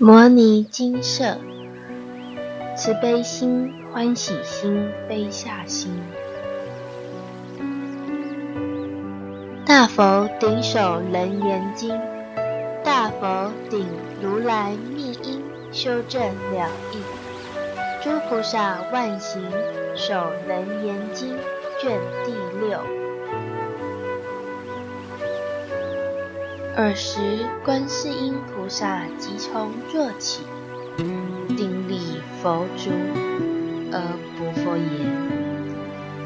摩尼金舍，慈悲心、欢喜心、悲下心。大佛顶首楞严经，大佛顶如来密因修正了义。诸菩萨万行首楞严经卷第六。尔时，观世音菩萨即从坐起，顶礼佛足，而不佛言：“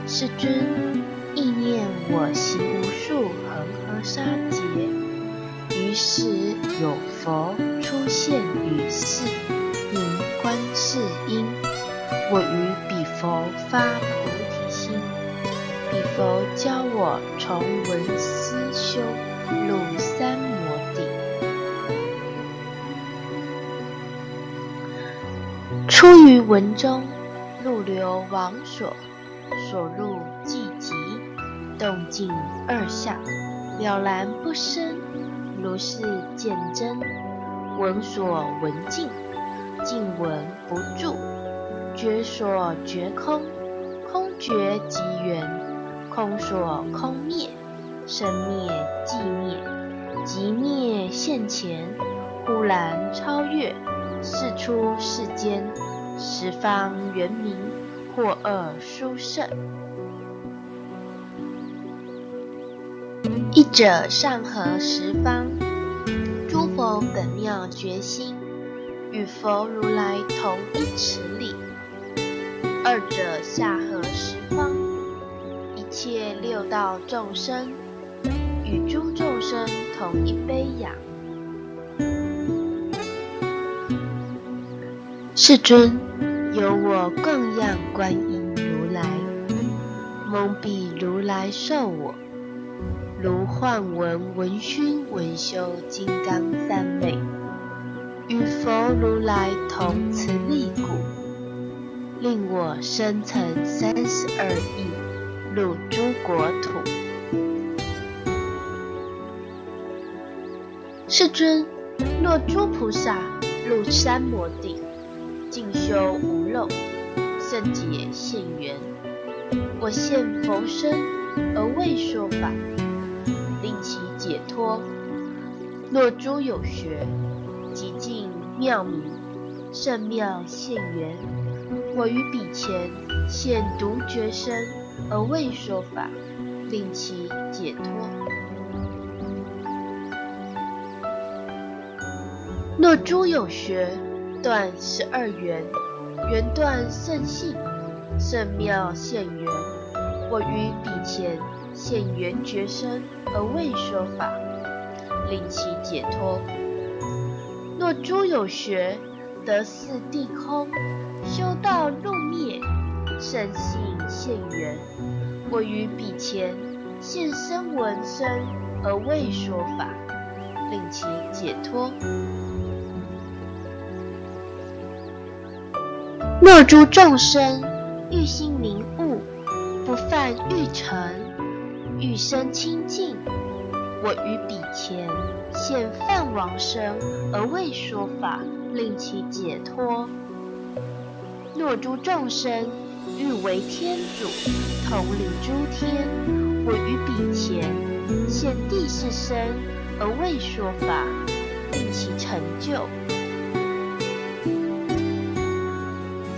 世尊，意念我行无数恒河沙劫，于是有佛出现于世，名观世音。我于彼佛发菩提心，彼佛教我从闻思修。”于文中，入流王所，所入寂极，动静二相，了然不生，如是见真。闻所闻尽，尽闻不住，觉所觉空，空觉即缘，空所空灭。生灭寂灭，即灭现前，忽然超越，是出世间，十方圆明，或恶殊胜。一者上合十方，诸佛本妙觉心，与佛如来同一尺里；二者下合十方，一切六道众生。与诸众生同一杯养。世尊，由我供养观音如来，蒙彼如来授我，如幻闻闻熏闻修金刚三昧，与佛如来同慈力故，令我生成三十二亿，入诸国土。世尊，若诸菩萨入三摩地，修无漏，圣解现缘，我现佛身而为说法，令其解脱。若诸有学，即尽妙明，圣妙现缘，我于彼前现独觉身而为说法，令其解脱。若诸有学断十二缘，缘断圣性，圣妙现缘，我于彼前现缘觉身而为说法，令其解脱。若诸有学得四地空，修道入灭，圣性现缘，我于彼前现身闻身而为说法，令其解脱。若诸众生欲心明悟，不犯欲尘，欲生清净，我于彼前现梵王身而为说法，令其解脱。若诸众生欲为天主，统领诸天，我于彼前现地势身而为说法，令其成就。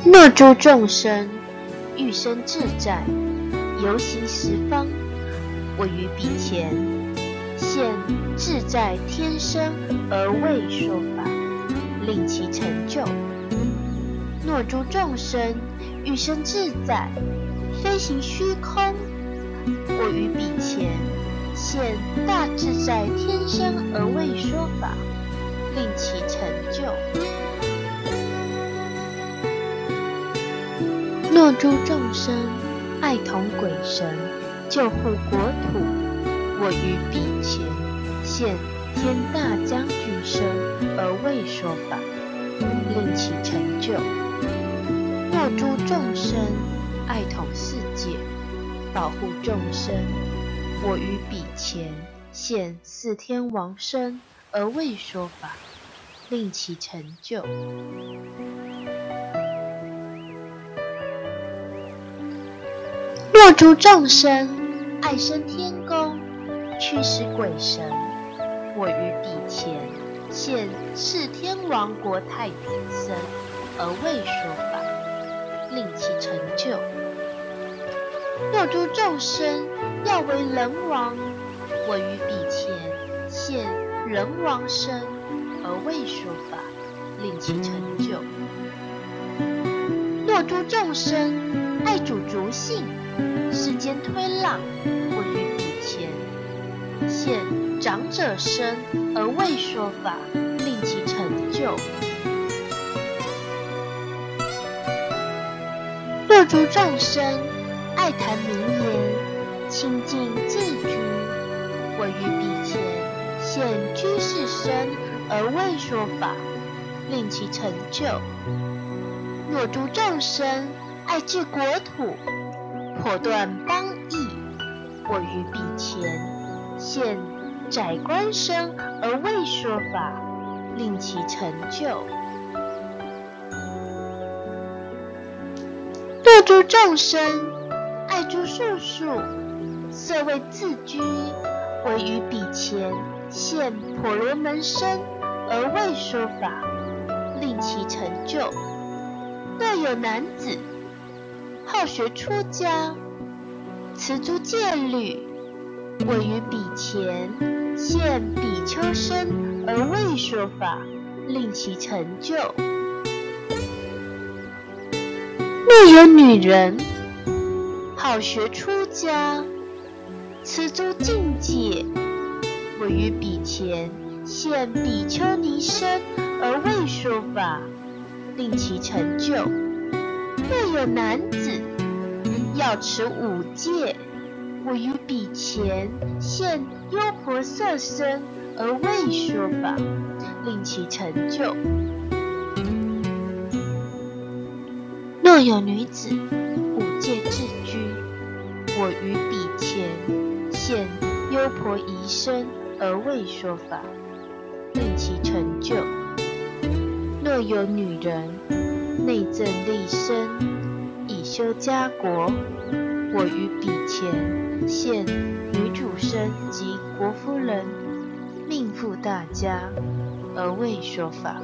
若诸众生欲生自在，游行十方，我于彼前现自在天生而为说法，令其成就。若诸众生欲生自在，飞行虚空，我于彼前现大自在天生而为说法，令其成就。若诸众生爱同鬼神救护国土，我于彼前现天大将军身而为说法，令其成就。若诸众生爱同世界保护众生，我于彼前现四天王身而为说法，令其成就。若诸众生爱生天宫，驱使鬼神，我于彼前现世天王国太子僧，而为说法，令其成就。若诸众生要为人王，我于彼前现人王身，而为说法，令其成就。若诸众生爱主逐性。世间推浪，我于彼前现长者身而为说法，令其成就。若诸众生爱谈名言，清净自居，我于彼前现居士身而为说法，令其成就。若诸众生爱治国土，破断邦邑，我于彼前现宰官身而为说法，令其成就。若诸众生爱诸术数，色为自居，我于彼前现婆罗门身而为说法，令其成就。若有男子。好学出家，持诸戒律，位于彼前现比丘身而为说法，令其成就。若有女人好学出家，持诸境界，位于彼前现比丘尼身而为说法，令其成就。若有男子要持五戒，我于彼前现优婆塞身而为说法，令其成就。若有女子五戒自居，我于彼前现优婆夷身而为说法，令其成就。若有女人。内政立身，修家国。我于彼前现女主身及国夫人，命负大家，而为说法，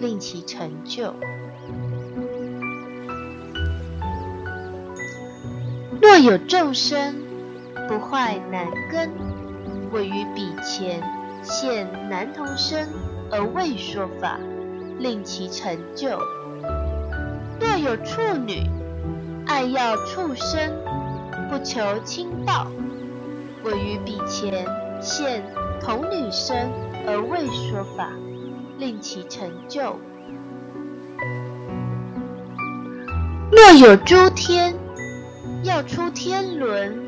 令其成就。若有众生不坏男根，我于彼前现男童身而为说法，令其成就。若有处女爱要畜生，不求亲报，我于彼前现童女身而为说法，令其成就。若有诸天要出天轮，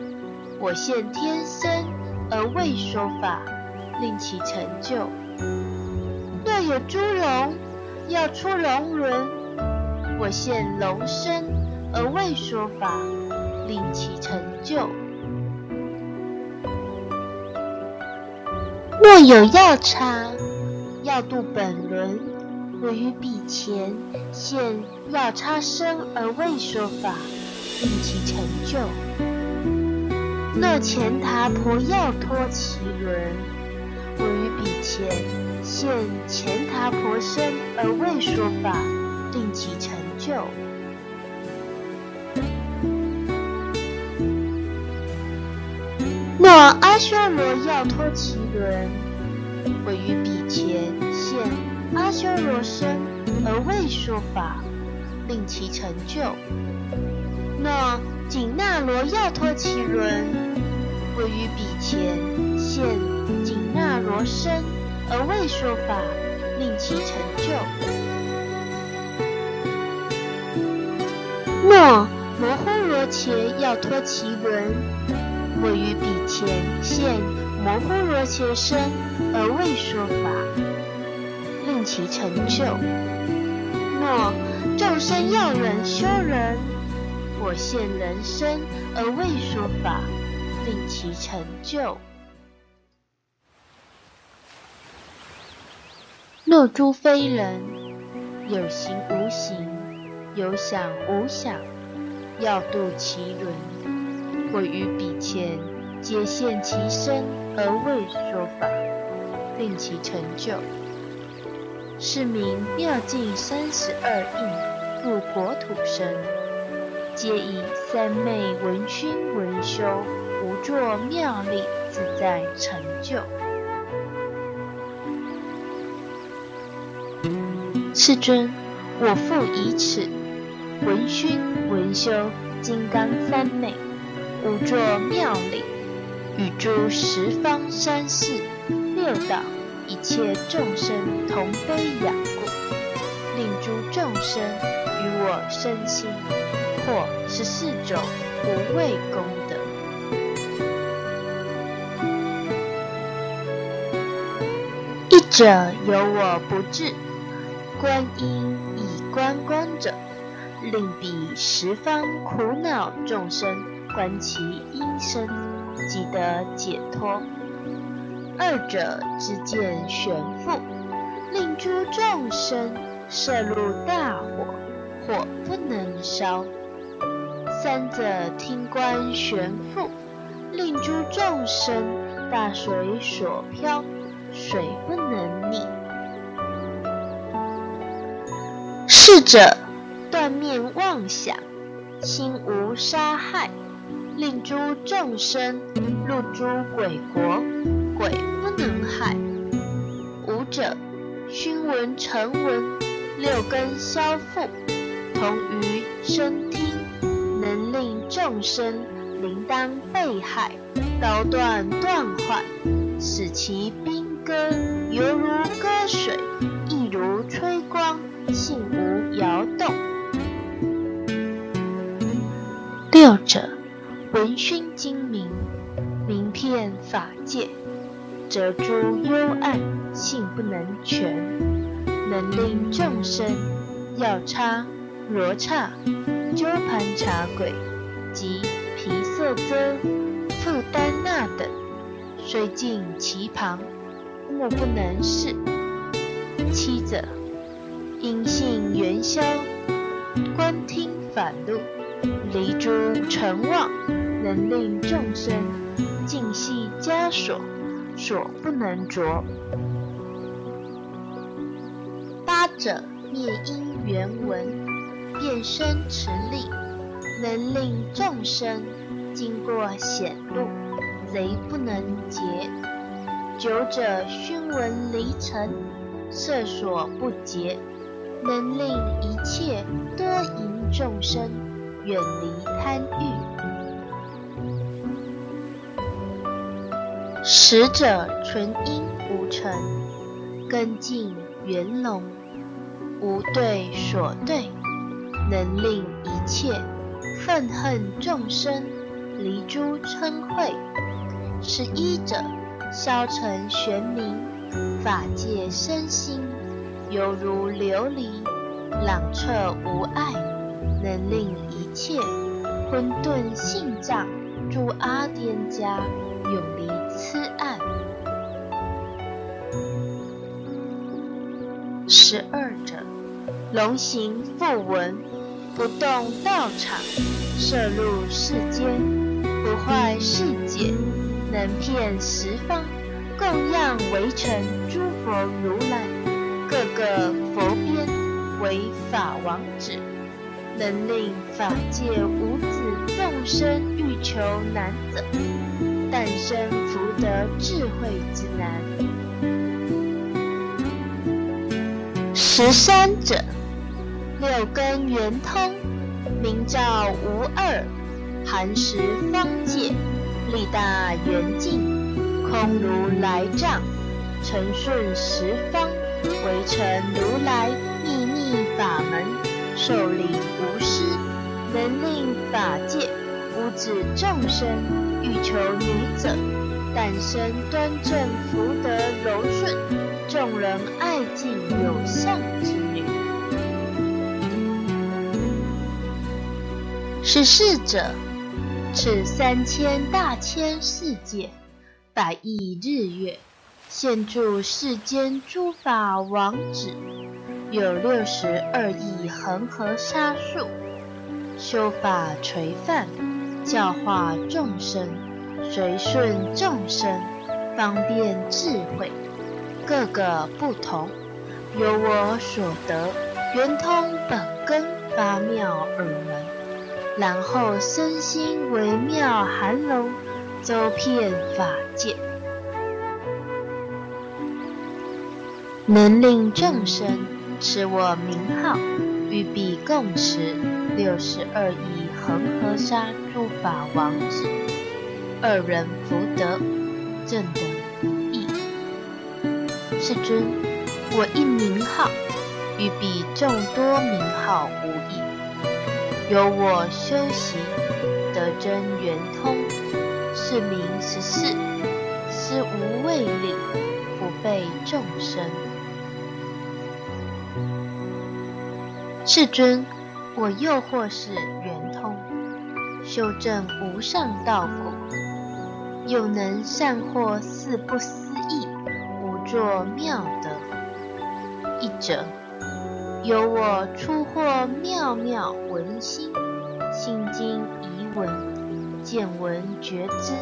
我现天身而为说法，令其成就。若有诸龙要出龙轮。我现龙身而为说法，令其成就。若有要差要度本轮，我于彼前现要差身而为说法，令其成就。若前塔婆要脱其轮，我于彼前现前塔婆身而为说法，令其成。就。阿修罗要脱其轮，我于彼前现阿修罗身而为说法，令其成就。若紧那罗要脱其轮，我于彼前现紧那罗身而为说法，令其成就。若摩诃罗伽要脱其轮，我于彼前现摩诃罗伽身而为说法，令其成就。若众生要人修人，我现人身而为说法，令其成就。若诸非人，有形无形，有想无想，要度其轮，或于彼前，皆现其身而为说法，令其成就。是名妙境三十二应入国土生，皆以三昧闻熏闻修，无作妙力自在成就。世尊，我复以此闻熏闻修金刚三昧，无作妙理，与诸十方三世六道一切众生同悲仰故，令诸众生与我身心，或十四种无畏功德。一者有我不至。观音以观观者，令彼十方苦恼众生观其音声，即得解脱。二者之见玄复，令诸众生摄入大火，火不能烧。三者听观玄复，令诸众生大水所漂，水不能溺。智者断灭妄想，心无杀害，令诸众生入诸鬼国，鬼不能害。五者熏闻成闻，六根消复，同于声听，能令众生铃当被害，刀断断坏，使其兵戈犹如割水，亦如吹光。性无摇动。六者闻熏精明，名片法界，则诸幽暗，性不能全，能令众生药叉、罗刹、鸠盘茶鬼及毗色遮、富丹那等，虽尽其旁，莫不能视。七者。因性元宵，观听反路，离诸尘妄，能令众生尽系枷锁，所不能着。八者灭因缘文，变身持力，能令众生经过险路，贼不能劫。九者熏闻离尘，色所不劫。能令一切多淫众生远离贪欲。十者纯阴无尘，根净圆融，无对所对，能令一切愤恨众生离诸嗔恚。十一者消尘玄明，法界身心。犹如琉璃，朗彻无碍，能令一切混沌性障诸阿颠家永离痴暗。十二者，龙行复闻，不动道场，摄入世间，不坏世界，能遍十方，供养围城诸佛如来。各个佛边为法王子，能令法界无子众生欲求难者，诞生福德智慧之难。十三者，六根圆通，明照无二，含十方界，力大圆净，空如来藏，成顺十方。为成如来秘密法门，受领无失，能令法界无止众生欲求女者，但生端正福德柔顺，众人爱敬有相之女。十四者，此三千大千世界，百亿日月，现住世间诸法王子，有六十二亿恒河沙数，修法垂范，教化众生，随顺众生，方便智慧，各个不同，由我所得，圆通本根八妙耳门，然后身心微妙含容，周遍法界。能令众生持我名号，与彼共持六十二亿恒河沙诸法王子，二人福德正等义。世尊，我一名号，欲比众多名号无异。由我修习得真圆通，是名十四，是无畏力，不被众生。世尊，我又或是，修正无上道果，又能善获四不思议无作妙德。一者，由我出获妙妙闻心，心经疑闻，见闻觉知，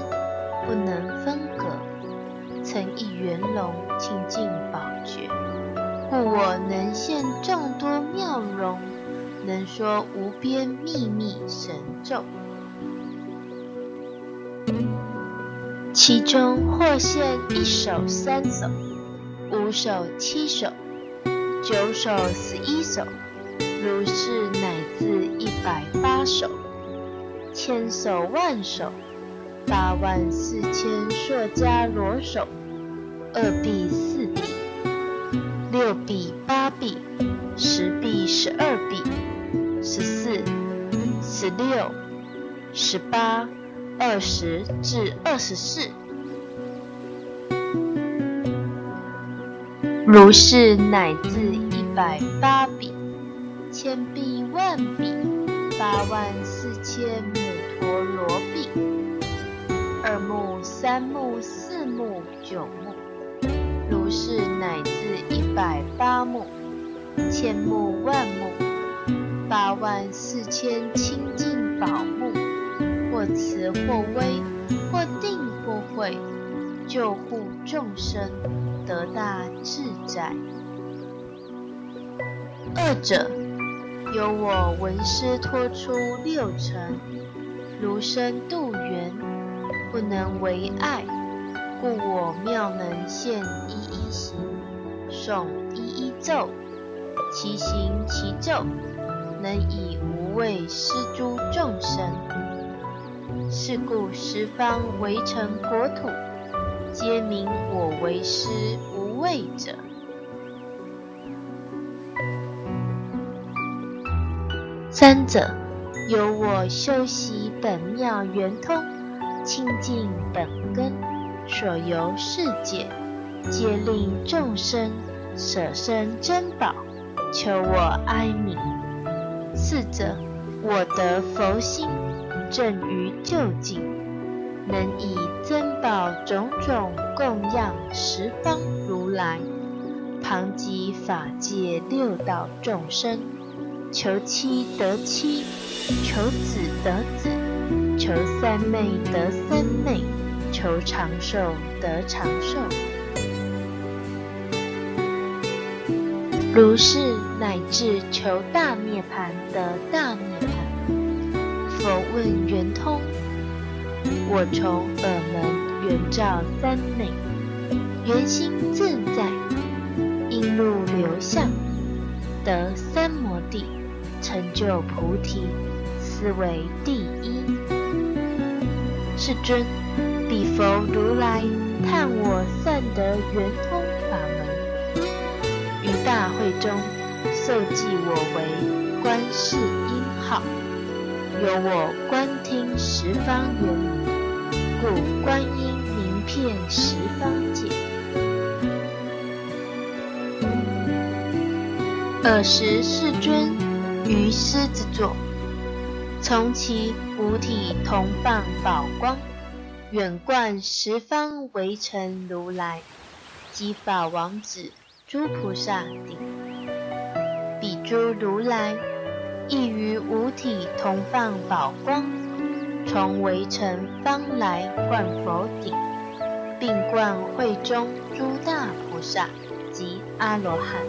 不能分隔，曾一圆融清净宝觉。故我能现众多妙容，能说无边秘密神咒。其中或现一首三首，五首七首，九首十一首，如是乃至一百八首，千首万首，八万四千硕迦罗手，二臂四臂。六臂、八臂、十臂、十二臂、十四、十六、十八、二十至二十四，如是乃至一百八比、千臂、万臂、八万四千母陀罗臂，二目、三目、四目、九目。如是乃至一百八目、千目、万目、八万四千清净宝目，或慈或威，或定或慧，救护众生，得大自在。二者，由我闻师托出六尘，如生度缘，不能为爱。故我妙能现一一行，诵一一咒，其行其咒，能以无畏施诸众生。是故十方围城国土，皆名我为师无畏者。三者，由我修习本妙圆通，清净本根。所游世界，皆令众生舍身珍宝，求我哀悯。四者，我得佛心，正于究竟，能以珍宝种种供养十方如来，旁及法界六道众生，求妻得妻，求子得子，求三昧得三昧。求长寿得长寿，如是乃至求大涅盘得大涅佛问圆通，我从耳门圆照三昧，圆心自在，因路流向，得三摩地，成就菩提，斯为第一。世尊。彼佛如来叹我善得圆通法门，于大会中受记我为观世音号，由我观听十方圆明，故观音名遍十方界。尔时世尊于狮子座，从其五体同放宝光。远观十方围城如来，及法王子诸菩萨顶。彼诸如来亦于五体同放宝光，从围城方来灌佛顶，并灌会中诸大菩萨及阿罗汉。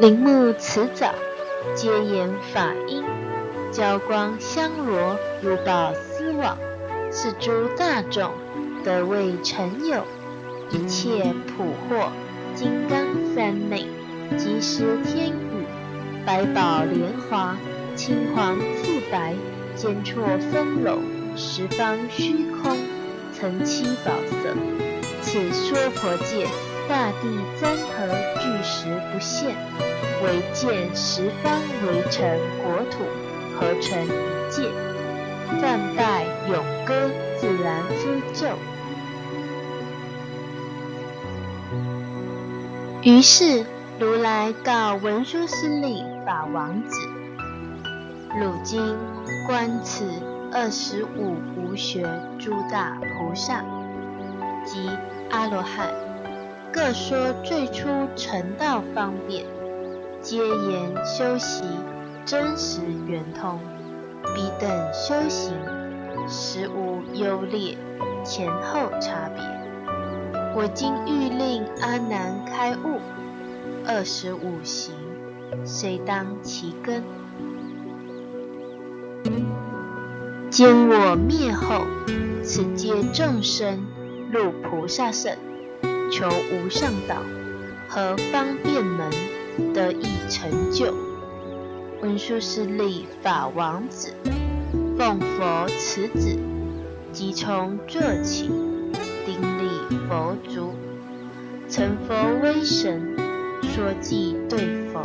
铃木辞藻，皆言法音，交光香罗，如宝丝网，是诸大众得为成有一切普获。金刚三昧，即时天宇，百宝莲华，青黄素白，间错分楼，十方虚空，曾七宝色。此娑婆界，大地三河，巨石不现，唯见十方围城国土，合成一界，梵拜咏歌，自然呼咒。于是，如来告文殊师利法王子：“汝今观此二十五无学诸大菩萨及阿罗汉，各说最初成道方便，皆言修习真实圆通，彼等修行实无优劣，前后差别。”我今欲令阿难开悟，二十五行虽当其根？今我灭后，此界众生入菩萨圣，求无上道，何方便门得以成就？文殊师利法王子，奉佛此旨，即从坐起。顶礼佛足，成佛威神，说偈对佛。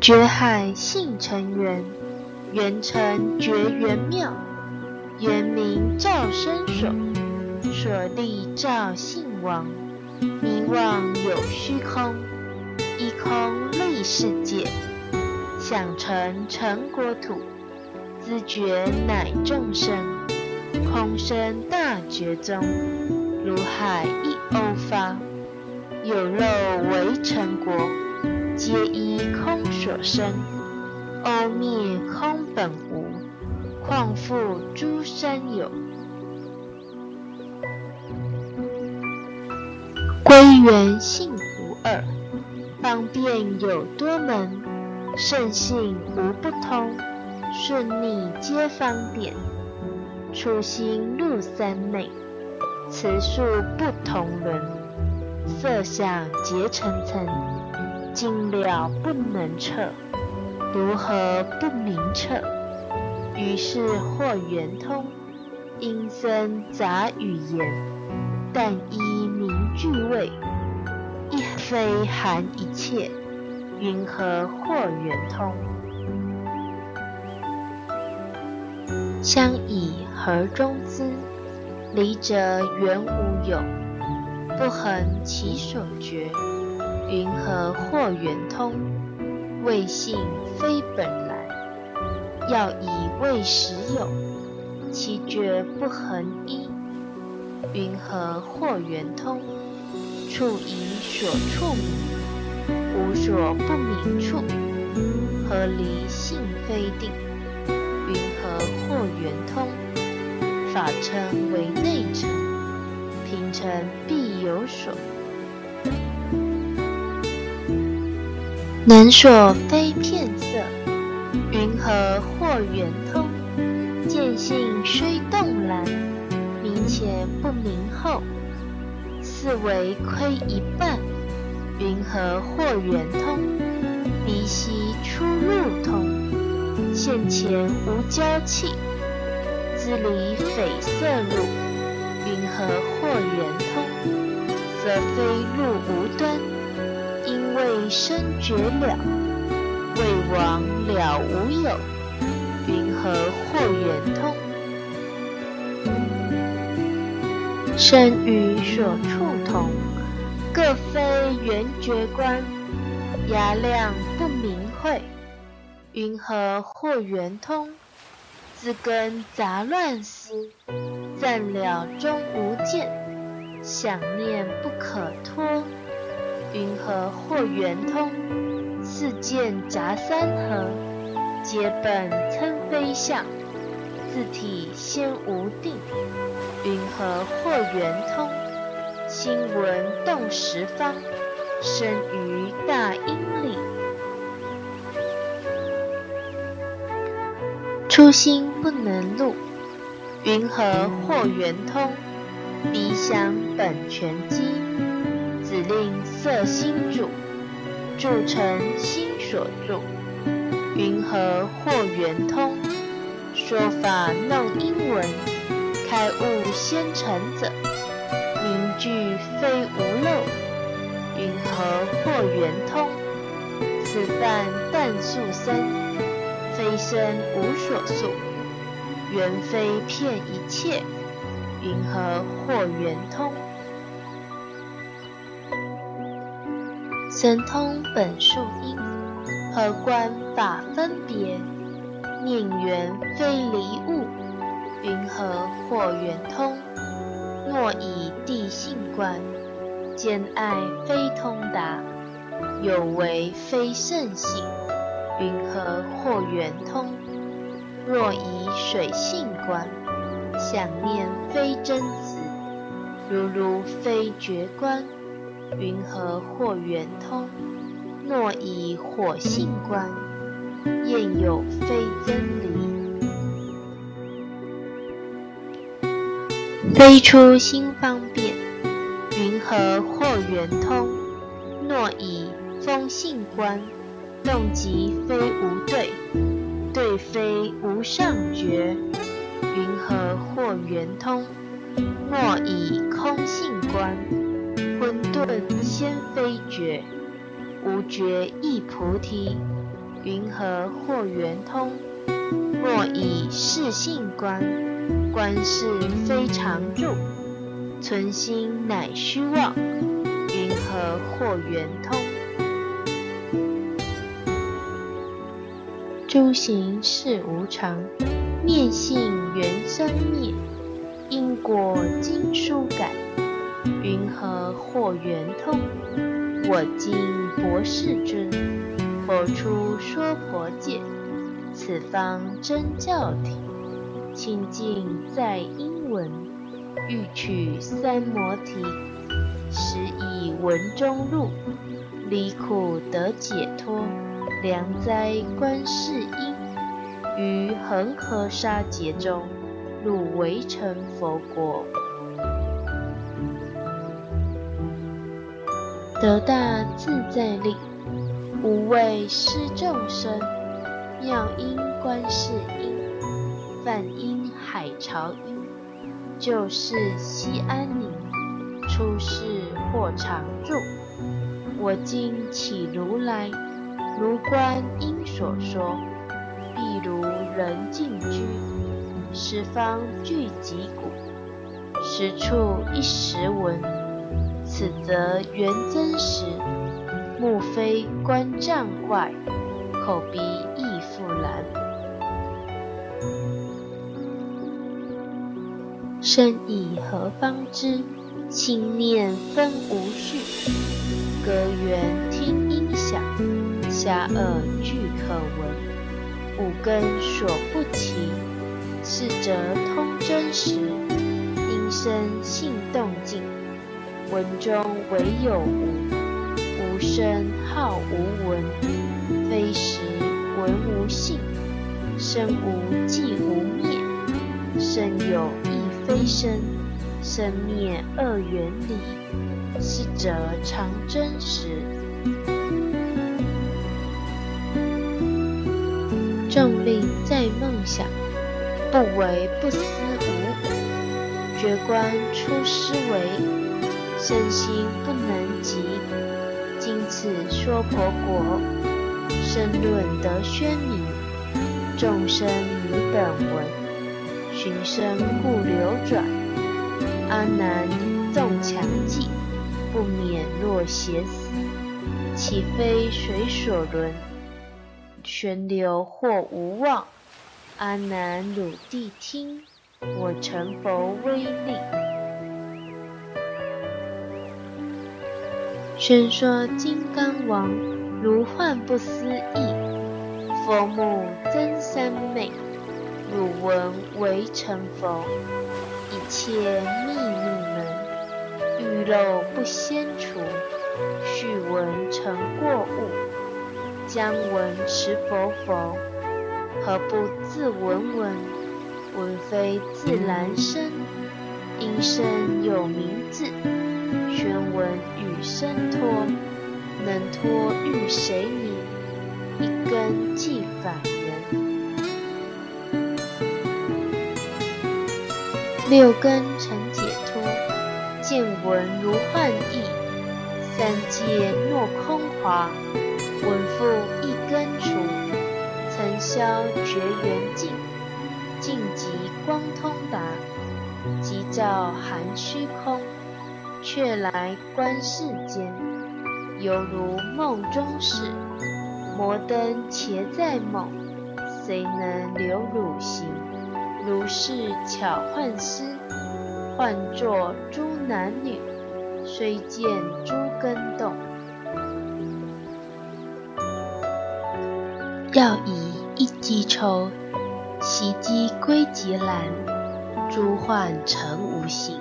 觉海性成缘，缘成觉缘妙，缘名照生所，所立照性王。迷妄有虚空，一空立世界，想成成国土。自觉乃众生，空生大觉中，如海一欧发，有肉为成国，皆依空所生，欧灭空本无，况复诸山有？归元性无二，方便有多门，圣性无不通。顺逆皆方便，初心入三昧，此数不同伦，色相结层层，尽了不能测，如何不明彻？于是或圆通，因声杂语言，但依名句位，一非含一切，云何或圆通？相以何中资？离者原无有，不恒其所觉。云何或圆通？未性非本来，要以未实有。其觉不恒一，云何或圆通？处以所处名，无所不明处。何离性非定？云何或圆通？法称为内成，平成必有所。能所非片色，云何或圆通？见性虽动然，明前不明后，似为亏一半。云何或圆通？鼻息出入通。现前无交气，自离匪色入，云何或圆通？则非入无端，因为生绝了，未亡了无有，云何或圆通？身与所处同，各非圆觉观，牙量不明慧。云何或圆通？自根杂乱思，暂了终无见，想念不可脱。云何或圆通？似见杂三合，皆本参非相，自体先无定。云何或圆通？心闻动十方，生于大阴初心不能入，云何或圆通？鼻想本全机，子令色心主，铸成心所住。云何或圆通？说法弄英文，开悟先成者，名句非无漏。云何或圆通？此犯但素生。非身无所诉，缘非骗一切，云何或圆通？神通本数因，何观法分别？念缘非离物，云何或圆通？若以地性观，兼爱非通达，有为非圣行。云何或圆通？若以水性观，想念非真子，如如非觉观。云何或圆通？若以火性观，焰有非真理，非出心方便。云何或圆通？若以风性观。动即非无对，对非无上觉，云何或圆通？莫以空性观，混沌先非觉，无觉亦菩提，云何或圆通？莫以事性观，观事非常住，存心乃虚妄，云何或圆通？修行是无常，念性原生灭，因果经书改，云何或圆通？我今博世尊，佛出说婆界，此方真教体，清净在英文，欲取三摩提，实以文中入，离苦得解脱。良哉观世音，于恒河沙劫中入围城佛国，得大自在力，无畏施众生。妙音观世音，梵音海潮音，救世西安宁，出世获常住。我今起如来。如观音所说，譬如人静居，十方聚集鼓，十处一时闻。此则缘真实，目非观障怪，口鼻亦复然。身以何方知？心念分无序，隔缘听音响。瞎恶俱可闻，五根所不齐，是则通真实。因生性动静，闻中唯有无，无声号无闻，非实闻无性，生无即无灭，生有亦非生，生灭二元理，是则常真实。众令在梦想，不为不思无；觉观出思维，身心不能及。今此说婆国，深论得宣明，众生迷本文，寻声故流转。阿难纵强记，不免若邪思，岂非水所轮？旋流或无望，阿难汝谛听，我成佛威力。宣说金刚王如幻不思议，佛目增三昧，汝闻为成佛，一切秘密门，欲漏不先除，须闻成过悟，将闻持佛佛。何不自闻闻？闻非自然生，因生有名字。宣闻与生托，能托欲谁名？一根即反人。六根成解脱，见闻如幻意。三界若空华，闻复一根除。尘消绝缘尽，尽即光通达，即照含虚空，却来观世间，犹如梦中事。摩登且在梦，谁能留汝行？如是巧幻思，幻作诸男女，虽见诸根动。要以一击抽，袭击归极兰，诸幻成无形，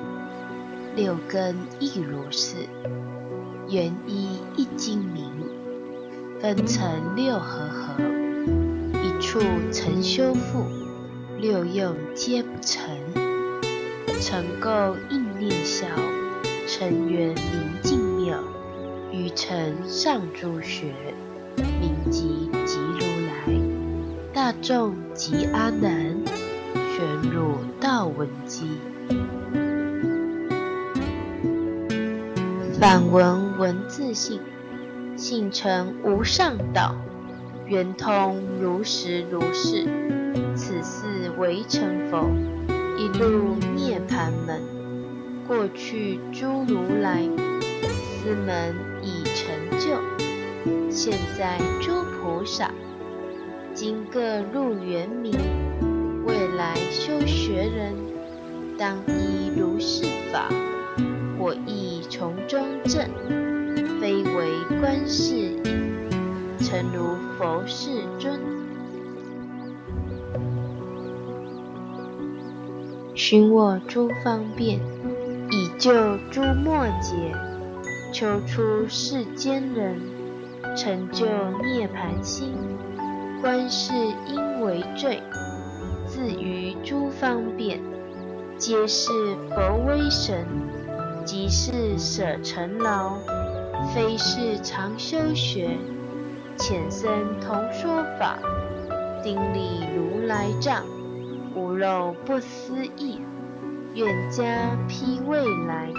六根亦如是。缘一一精明，分成六合合，一处成修复，六用皆不成。成垢应念消，成缘明净妙，于成上诸学，名即即如。大众及阿难，玄入道闻机。反闻文字性，性成无上道，圆通如实如是。此四为成佛，一入涅盘门。过去诸如来，斯门已成就。现在诸菩萨。今各入圆明，未来修学人，当依如是法，我亦从中证，非为观世音，诚如佛世尊。寻我诸方便，以救诸末劫，求出世间人，成就涅盘心。观世音为最，自于诸方便，皆是佛威神，即是舍尘劳，非是常修学，浅僧同说法，顶礼如来藏，无漏不思议，愿加披未来，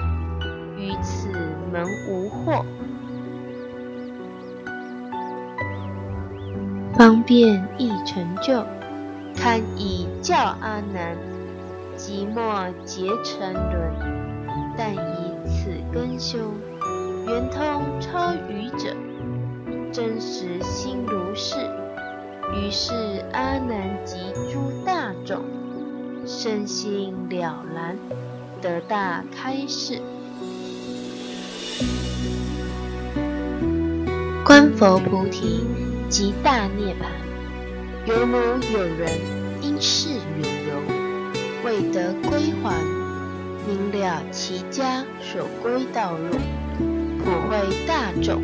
于此门无惑。方便易成就，堪以教阿难，即莫结成轮。但以此根修，圆通超愚者，真实心如是。于是阿难及诸大众，身心了然，得大开示。观佛菩提。即大涅槃，犹如有人因事远游，未得归还，明了其家所归道路，普惠大众，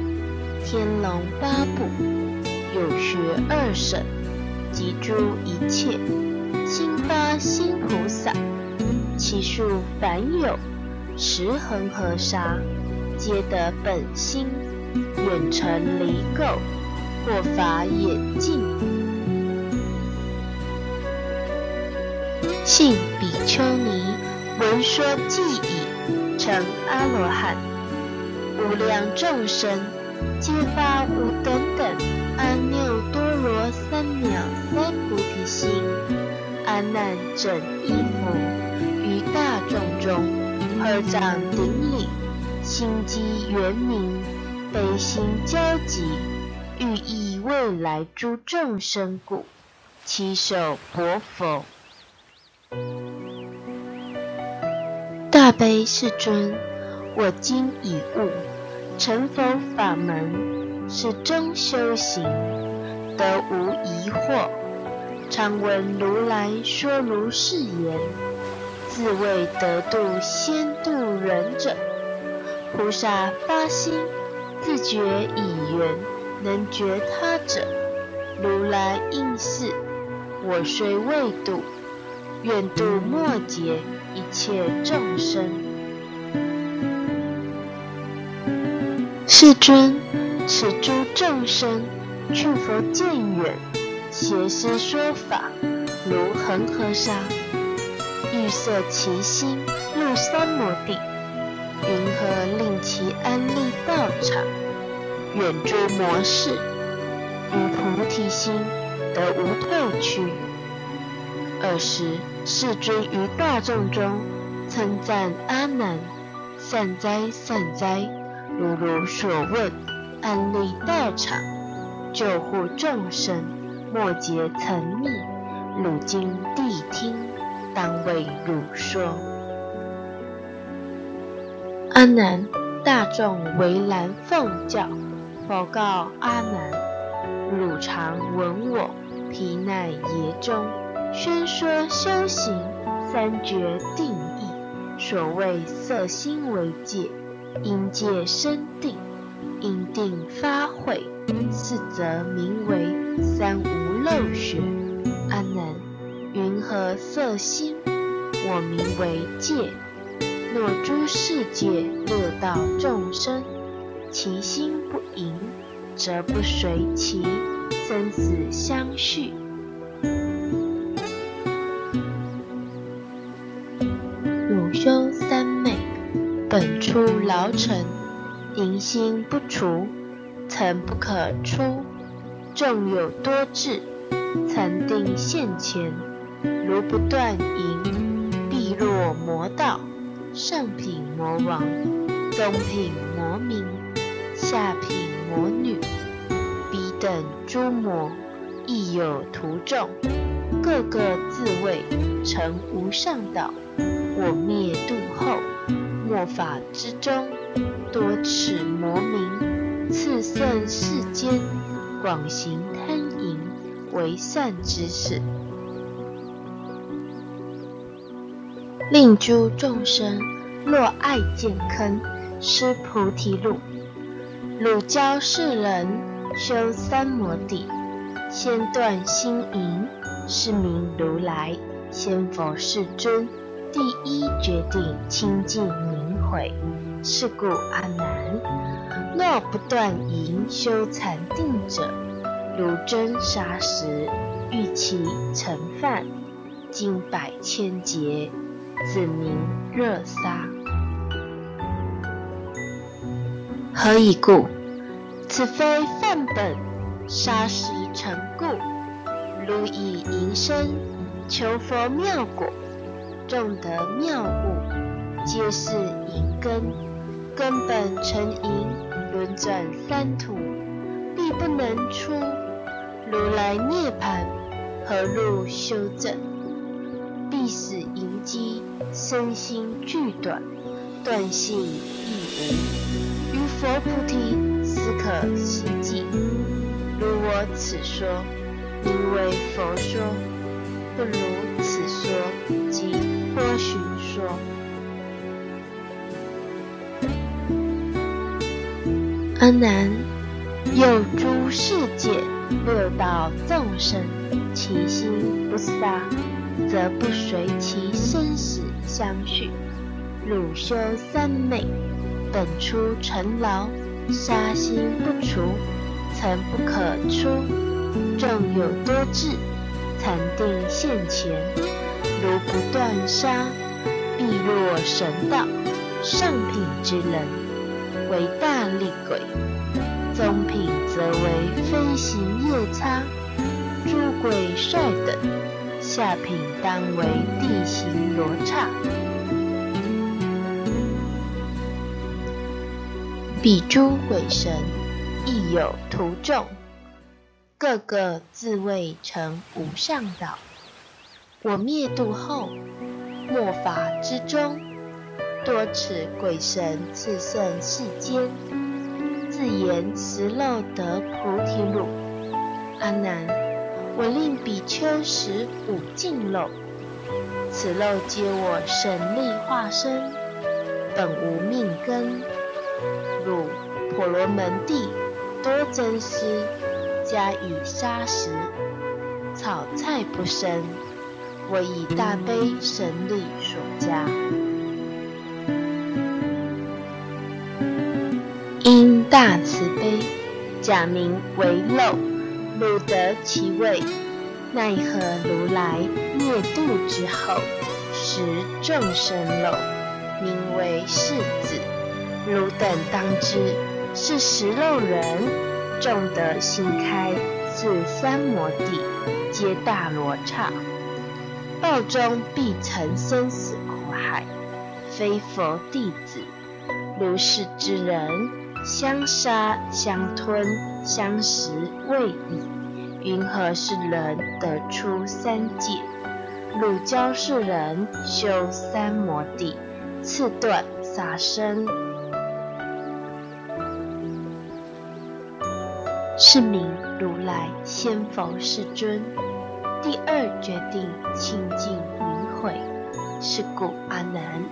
天龙八部，有学二省，及诸一切，心发心菩萨，其数凡有十恒河沙，皆得本心，远尘离垢。过法眼净，信比丘尼闻说记已，成阿罗汉。无量众生皆发无等等阿耨多罗三藐三菩提心。阿难整衣服于大众中，二掌顶礼，心机圆明，悲心交集。欲益未来诸众生故，其手薄否？大悲世尊，我今已悟，成佛法门是真修行，得无疑惑。常闻如来说如是言，自谓得度先度人者。菩萨发心，自觉以圆能觉他者，如来应是。我虽未度，愿度末劫一切众生。世尊，此诸众生去佛渐远，邪师说法，如恒河沙，欲摄其心入三摩地，云何令其安立道场，远诸魔事，于菩提心？得无退去。尔时，世尊于大众中称赞阿难：“善哉，善哉！如如所问，安立道场，救护众生，莫劫沉溺，汝今谛听，当为汝说。”阿难，大众为难奉教，佛告阿难：“汝常闻我。”皮乃耶中宣说修行三绝定义，所谓色心为界，因界生定，因定发慧，是则名为三无漏学。阿难，云何色心？我名为界。若诸世界六道众生，其心不盈，则不随其。生死相续，汝修三昧，本出牢城，淫心不除，曾不可出。众有多智，曾定现前，如不断淫，必落魔道。上品魔王，中品魔民，下品魔女。彼等诸魔亦有徒众，个个自谓成无上道。我灭度后，末法之中，多此魔名，次胜世间，广行贪淫，为善之事，令诸众生若爱见坑，失菩提路，汝教世人。修三摩地，先断心淫，是名如来。先佛世尊，第一决定清净明慧。是故阿难，若不断淫修禅定者，如真砂石，欲其成饭，经百千劫，子名热沙。何以故？此非范本，沙石成故。如以淫身求佛妙果，众得妙物，皆是淫根。根本成淫，轮转三途，必不能出。如来涅盘，何入修正？必使淫机身心俱短，断性亦无。佛菩提。斯可希冀。如我此说，名为佛说；不如此说，即波旬说。阿难，有诸世界六道众生，其心不杀，则不随其生死相续。汝修三昧，本出尘劳。杀心不除，曾不可出。众有多智，禅定现前。如不断杀，必落神道。上品之人，为大力鬼；中品则为飞行夜叉、诸鬼帅等；下品当为地行罗刹。彼诸鬼神亦有徒众，个个自谓成无上道。我灭度后，末法之中，多此鬼神炽盛世间，自言实漏得菩提路。阿难，我令比丘识五净漏，此漏皆我神力化身，本无命根。如婆罗门地多增施，加以沙石，草菜不生。我以大悲神力所加，因大慈悲，假名为漏，汝得其位。奈何如来灭度之后，识众生漏，名为世子。汝等当知，是食肉人，众得心开，自三摩地，皆大罗刹。报中必成生死苦海，非佛弟子，如是之人，相杀相吞相食未已，云何是人得出三界？汝教世人修三摩地，次断杀生，是名如来先佛世尊。第二决定清净明慧，是故阿难，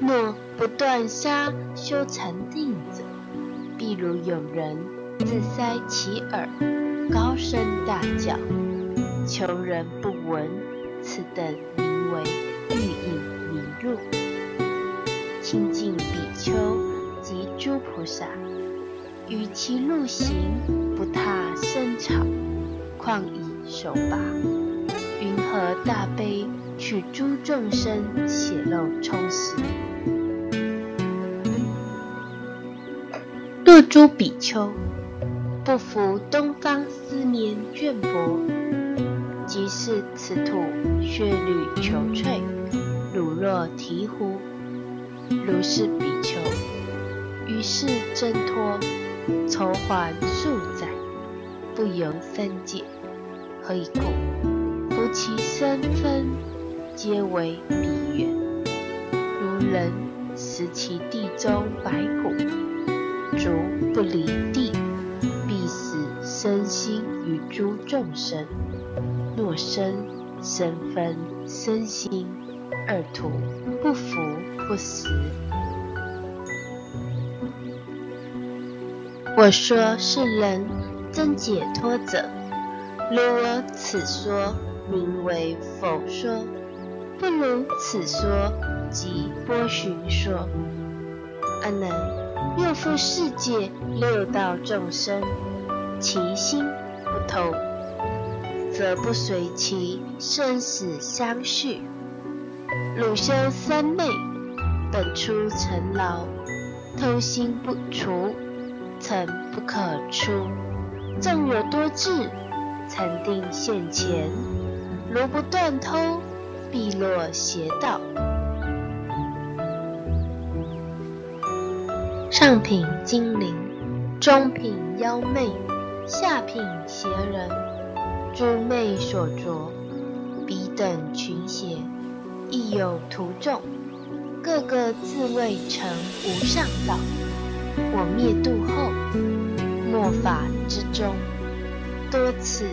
若不断杀修禅定者，譬如有人自塞其耳，高声大叫，求人不闻，此等名为欲引迷入。清净比丘及诸菩萨，与其路行，不踏生草，况以手拔，云何大悲取诸众生血肉充实？若诸比丘不服东方四面绢帛，即是此土血履裘绢，汝若醍醐，如是比丘，于是挣脱，筹还数，不由三界。何以故？夫其身分，皆为彼缘。如人食其地中白骨，足不离地，必死身心与诸众生。若身、身分、身心二土不服不死。我说是人真解脱者。如我此说名为否说，不如此说即波旬说。阿难，若复世界六道众生，其心不同，则不随其生死相续。汝修三昧，本出尘劳，偷心不除，尘不可出。纵有多智。禅定现前，如不断偷，必落邪道。上品精灵，中品妖媚，下品邪人，诸魅所着，彼等群邪，亦有徒众，个个自谓成无上道。我灭度后，末法之中。多次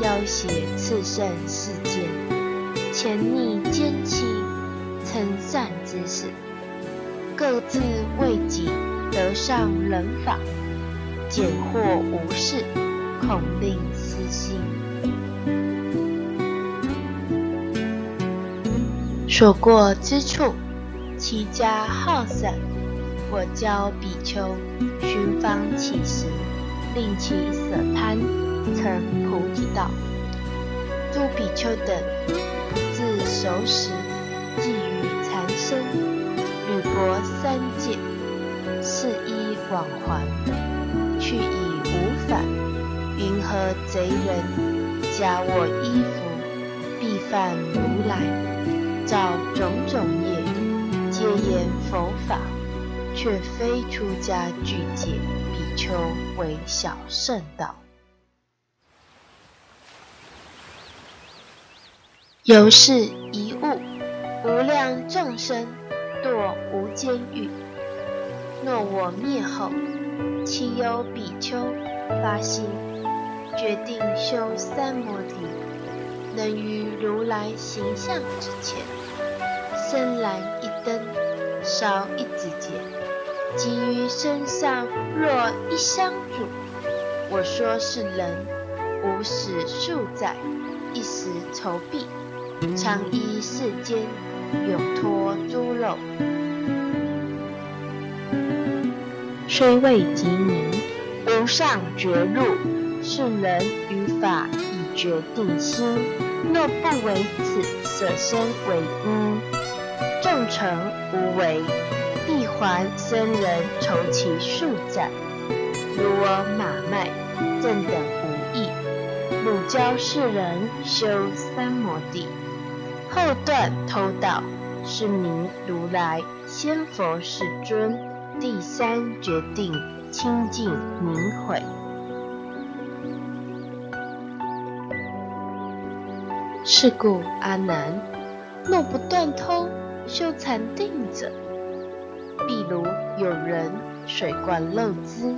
要挟次圣世间，潜匿奸欺，称善之事，各自为己得上人法，简惑无事，恐令私心。所过之处，其家好散，我教比丘寻方乞食，令其舍贪。成菩提道，诸比丘等自守时，寄于残生，履薄三界，是衣往还，去已无返。云何贼人假我衣服，必犯如来？造种种业，皆言佛法，却非出家具戒求为小圣道。由是一物，无量众生堕无间狱。若我灭后，岂有比丘发心决定修三摩地，能于如来形象之前，生燃一灯，烧一指节。即于身上若一香烛。我说是人，无始数载，一时愁弊，常依世间，永脱诸肉。虽未及名，无上觉路，是人于法已决定心。若不为此，舍身为因，众成无为，必还僧人筹其数载。如我马麦，正等无益。汝教世人修三摩地，后断偷盗，是名如来先佛世尊。第三决定清净明慧。是故阿难，若不断偷修禅定者，譬如有人水罐漏资，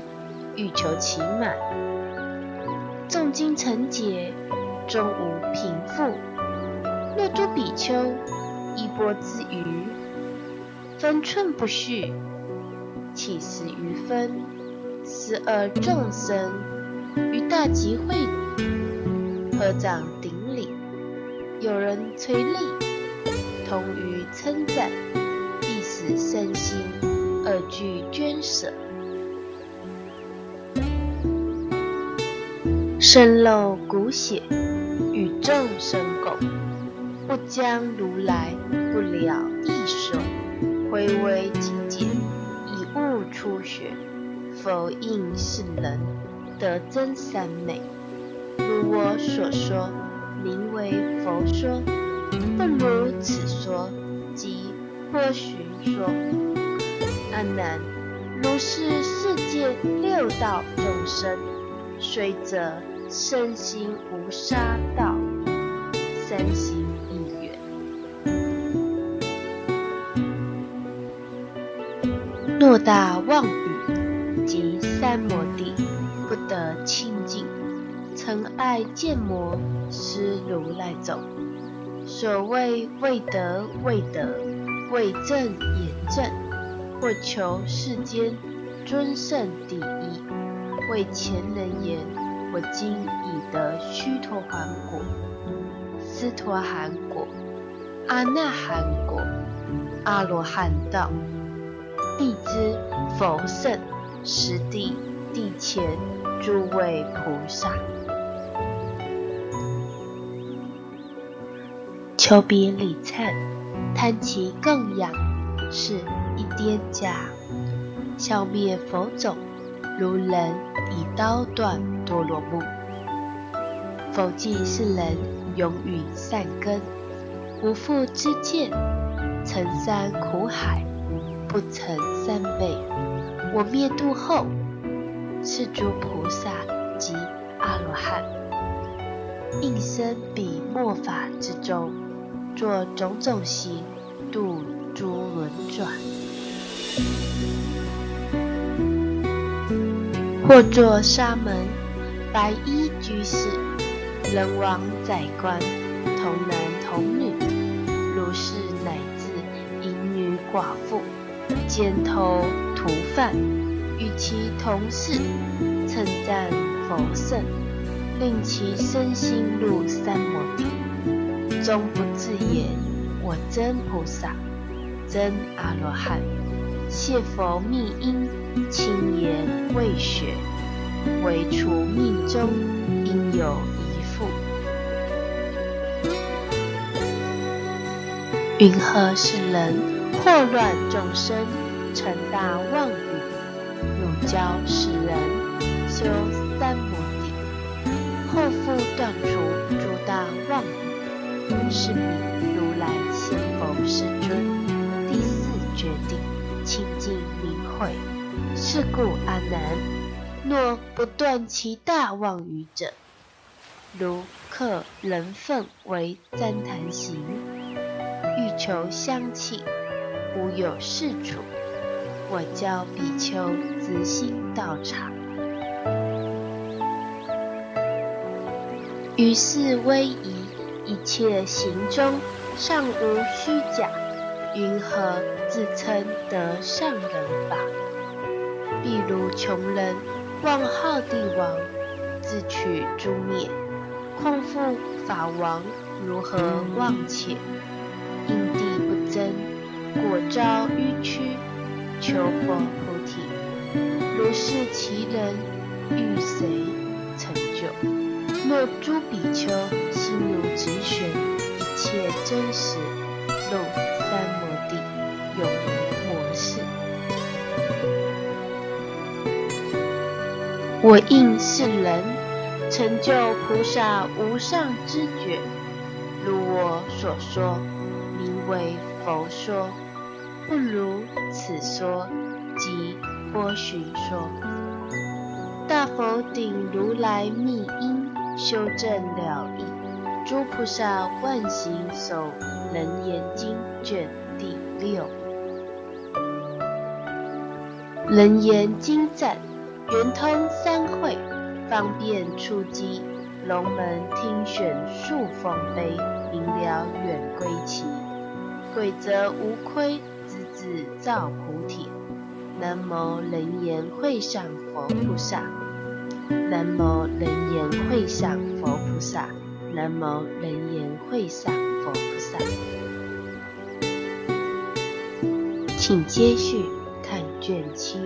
欲求其满，诵经成解，终无贫富。若诸比丘衣钵之余，分寸不续。起死余分，十二众生于大集会合掌顶礼，有人催力，同于称赞，必使身心二俱捐舍，身露骨血，与众生共，不将如来不了义说，回为境界。初学，否应是人得真三昧。如我所说，名为佛说；不如此说，即波寻说。阿难，如是世界六道众生，虽则身心无杀道，三心亦远。偌大妄语及三摩地，不得清净。曾爱见魔，失如来走。所谓未得未得，未正言正，或求世间尊胜第一。为前人言，我今已得须陀洹果、斯陀含果、阿那含果、阿罗汉道。必知佛圣实地地前诸位菩萨，求彼礼忏，贪其供养，是颠家，消灭佛种，如人以刀断多罗木。否记世人永与善根，无复之见，成山苦海。不成三昧，我灭度后，是诸菩萨及阿罗汉，应生彼末法之中，作种种行，度诸轮转，或作沙门、白衣居士、人王宰官、童男童女，如是乃至淫女寡妇。奸头涂饭，与其同事，称赞佛圣，令其身心入三摩地，终不自言：我真菩萨，真阿罗汉。谢佛密因，清言未学，唯除命中应有一复。云何是人？祸乱众生，成大妄语，汝教世人修三摩地，后复断除诸大妄语，是名如来先佛世尊。第四决定尽明慧。是故阿难，若不断其大妄语者，如客人份为旃檀形，欲求香气，无有是处。我教比丘自心道场。于是威仪，一切行中尚无虚假，云何自称得上人法？譬如穷人望好帝王，自取诛灭；况复法王如何忘且？因地不增，果招淤屈，求佛菩提。如是其人，欲谁成就？若诸比丘心如止水，一切真实，入我应是人，成就菩萨无上之觉，如我所说，名为佛说，不如此说，即波旬说。大佛顶如来密因。修正了义，诸菩萨万行首楞严经卷第六。楞严经赞，圆通三会，方便出击，龙门听选数凤飞，明了远归期。鬼则无亏，资自造菩提。南无楞严会上佛菩萨。南无人言会上佛菩萨，南无人言会上佛菩萨。请接续看卷七。